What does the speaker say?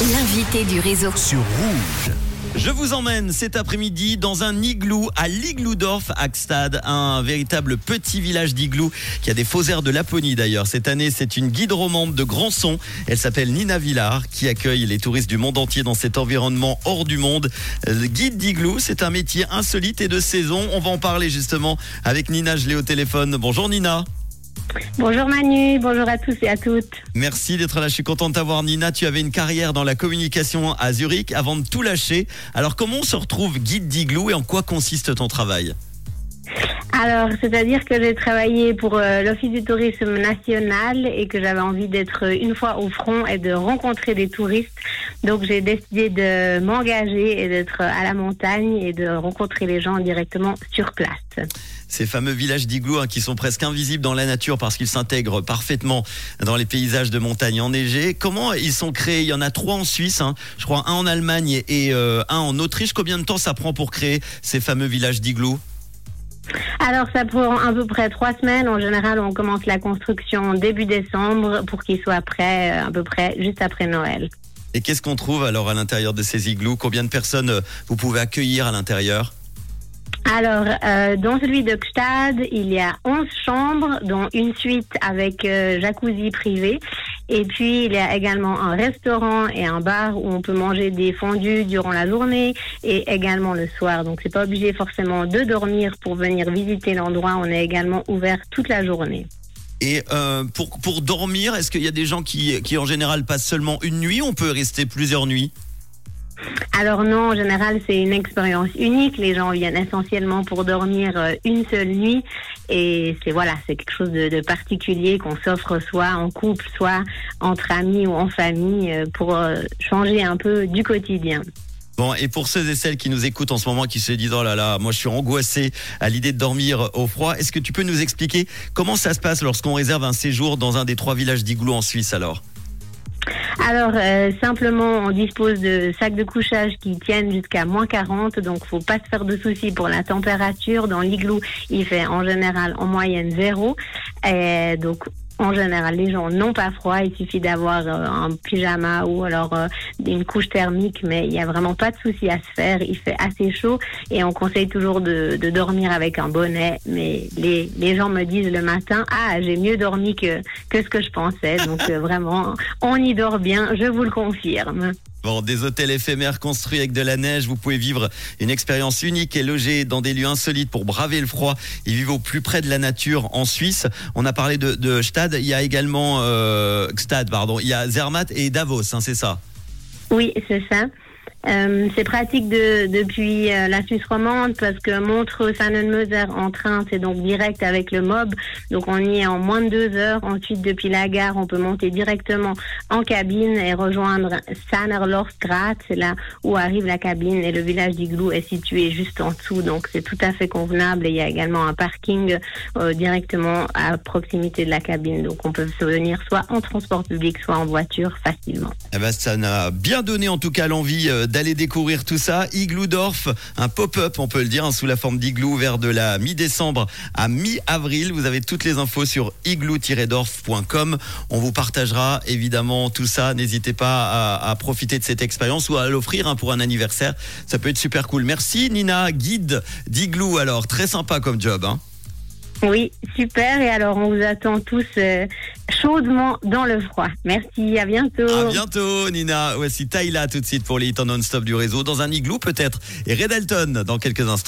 L'invité du réseau. sur Rouge. Je vous emmène cet après-midi dans un igloo à l'Igloudorf Axtad, un véritable petit village d'igloo qui a des faux airs de Laponie d'ailleurs. Cette année, c'est une guide romande de grand son. Elle s'appelle Nina Villard qui accueille les touristes du monde entier dans cet environnement hors du monde. Euh, guide d'igloo, c'est un métier insolite et de saison. On va en parler justement avec Nina, je l'ai au téléphone. Bonjour Nina. Bonjour Manu, bonjour à tous et à toutes. Merci d'être là. Je suis content de t'avoir, Nina. Tu avais une carrière dans la communication à Zurich avant de tout lâcher. Alors, comment on se retrouve guide d'igloo et en quoi consiste ton travail? Alors, c'est-à-dire que j'ai travaillé pour euh, l'Office du tourisme national et que j'avais envie d'être une fois au front et de rencontrer des touristes. Donc, j'ai décidé de m'engager et d'être à la montagne et de rencontrer les gens directement sur place. Ces fameux villages d'igloo hein, qui sont presque invisibles dans la nature parce qu'ils s'intègrent parfaitement dans les paysages de montagne enneigés. Comment ils sont créés? Il y en a trois en Suisse, hein. je crois un en Allemagne et euh, un en Autriche. Combien de temps ça prend pour créer ces fameux villages d'igloo Alors, ça prend à peu près trois semaines. En général, on commence la construction début décembre pour qu'il soit prêt euh, à peu près juste après Noël. Et qu'est-ce qu'on trouve alors à l'intérieur de ces igloos? Combien de personnes euh, vous pouvez accueillir à l'intérieur? Alors, euh, dans celui de il y a 11 chambres, dont une suite avec euh, jacuzzi privé. Et puis, il y a également un restaurant et un bar où on peut manger des fondus durant la journée et également le soir. Donc, c'est pas obligé forcément de dormir pour venir visiter l'endroit. On est également ouvert toute la journée. Et euh, pour, pour dormir, est-ce qu'il y a des gens qui, qui en général passent seulement une nuit ou on peut rester plusieurs nuits? Alors non, en général, c'est une expérience unique. Les gens viennent essentiellement pour dormir euh, une seule nuit. Et c'est voilà, c'est quelque chose de, particulier qu'on s'offre soit en couple, soit entre amis ou en famille euh, pour changer un peu du quotidien. Et pour ceux et celles qui nous écoutent en ce moment, qui se disent oh là là, moi je suis angoissé à l'idée de dormir au froid, est-ce que tu peux nous expliquer comment ça se passe lorsqu'on réserve un séjour dans un des trois villages d'igloo en Suisse alors? Alors euh, simplement, on dispose de sacs de couchage qui tiennent jusqu'à moins 40, donc faut pas se faire de soucis pour la température. Dans l'igloo, il fait en général en moyenne zéro, et donc en général, les gens n'ont pas froid. Il suffit d'avoir euh, un pyjama ou alors euh, une couche thermique, mais il n'y a vraiment pas de souci à se faire. Il fait assez chaud et on conseille toujours de, dormir avec un bonnet. Mais les, les gens me disent le matin, ah, j'ai mieux dormi que, que ce que je pensais. Donc euh, vraiment, on y dort bien, je vous le confirme. Bon, des hôtels éphémères construits avec de la neige, vous pouvez vivre une expérience unique et loger dans des lieux insolites pour braver le froid et vivre au plus près de la nature en Suisse. On a parlé de, de Stade, il y a également euh, Gstad, pardon, il y a Zermatt et Davos, hein, c'est ça? Oui, c'est ça. Euh, c'est pratique de, depuis euh, la Suisse romande parce que montreux moser en train, c'est donc direct avec le MOB. Donc on y est en moins de deux heures. Ensuite, depuis la gare, on peut monter directement en cabine et rejoindre Sannerlorsgrat. C'est là où arrive la cabine et le village d'Igloo est situé juste en dessous. Donc c'est tout à fait convenable. Et il y a également un parking euh, directement à proximité de la cabine. Donc on peut se venir soit en transport public, soit en voiture facilement. Eh ben, ça n'a bien donné en tout cas l'envie euh, d'aller découvrir tout ça. Igloodorf, un pop-up, on peut le dire, hein, sous la forme d'igloo vers de la mi-décembre à mi-avril. Vous avez toutes les infos sur igloo-dorf.com. On vous partagera évidemment tout ça. N'hésitez pas à, à profiter de cette expérience ou à l'offrir hein, pour un anniversaire. Ça peut être super cool. Merci Nina, guide d'igloo alors. Très sympa comme job. Hein. Oui, super. Et alors on vous attend tous euh, chaudement dans le froid. Merci, à bientôt. À bientôt Nina. Voici Taïla tout de suite pour les hits non-stop du réseau dans un igloo peut-être. Et Red Alton dans quelques instants.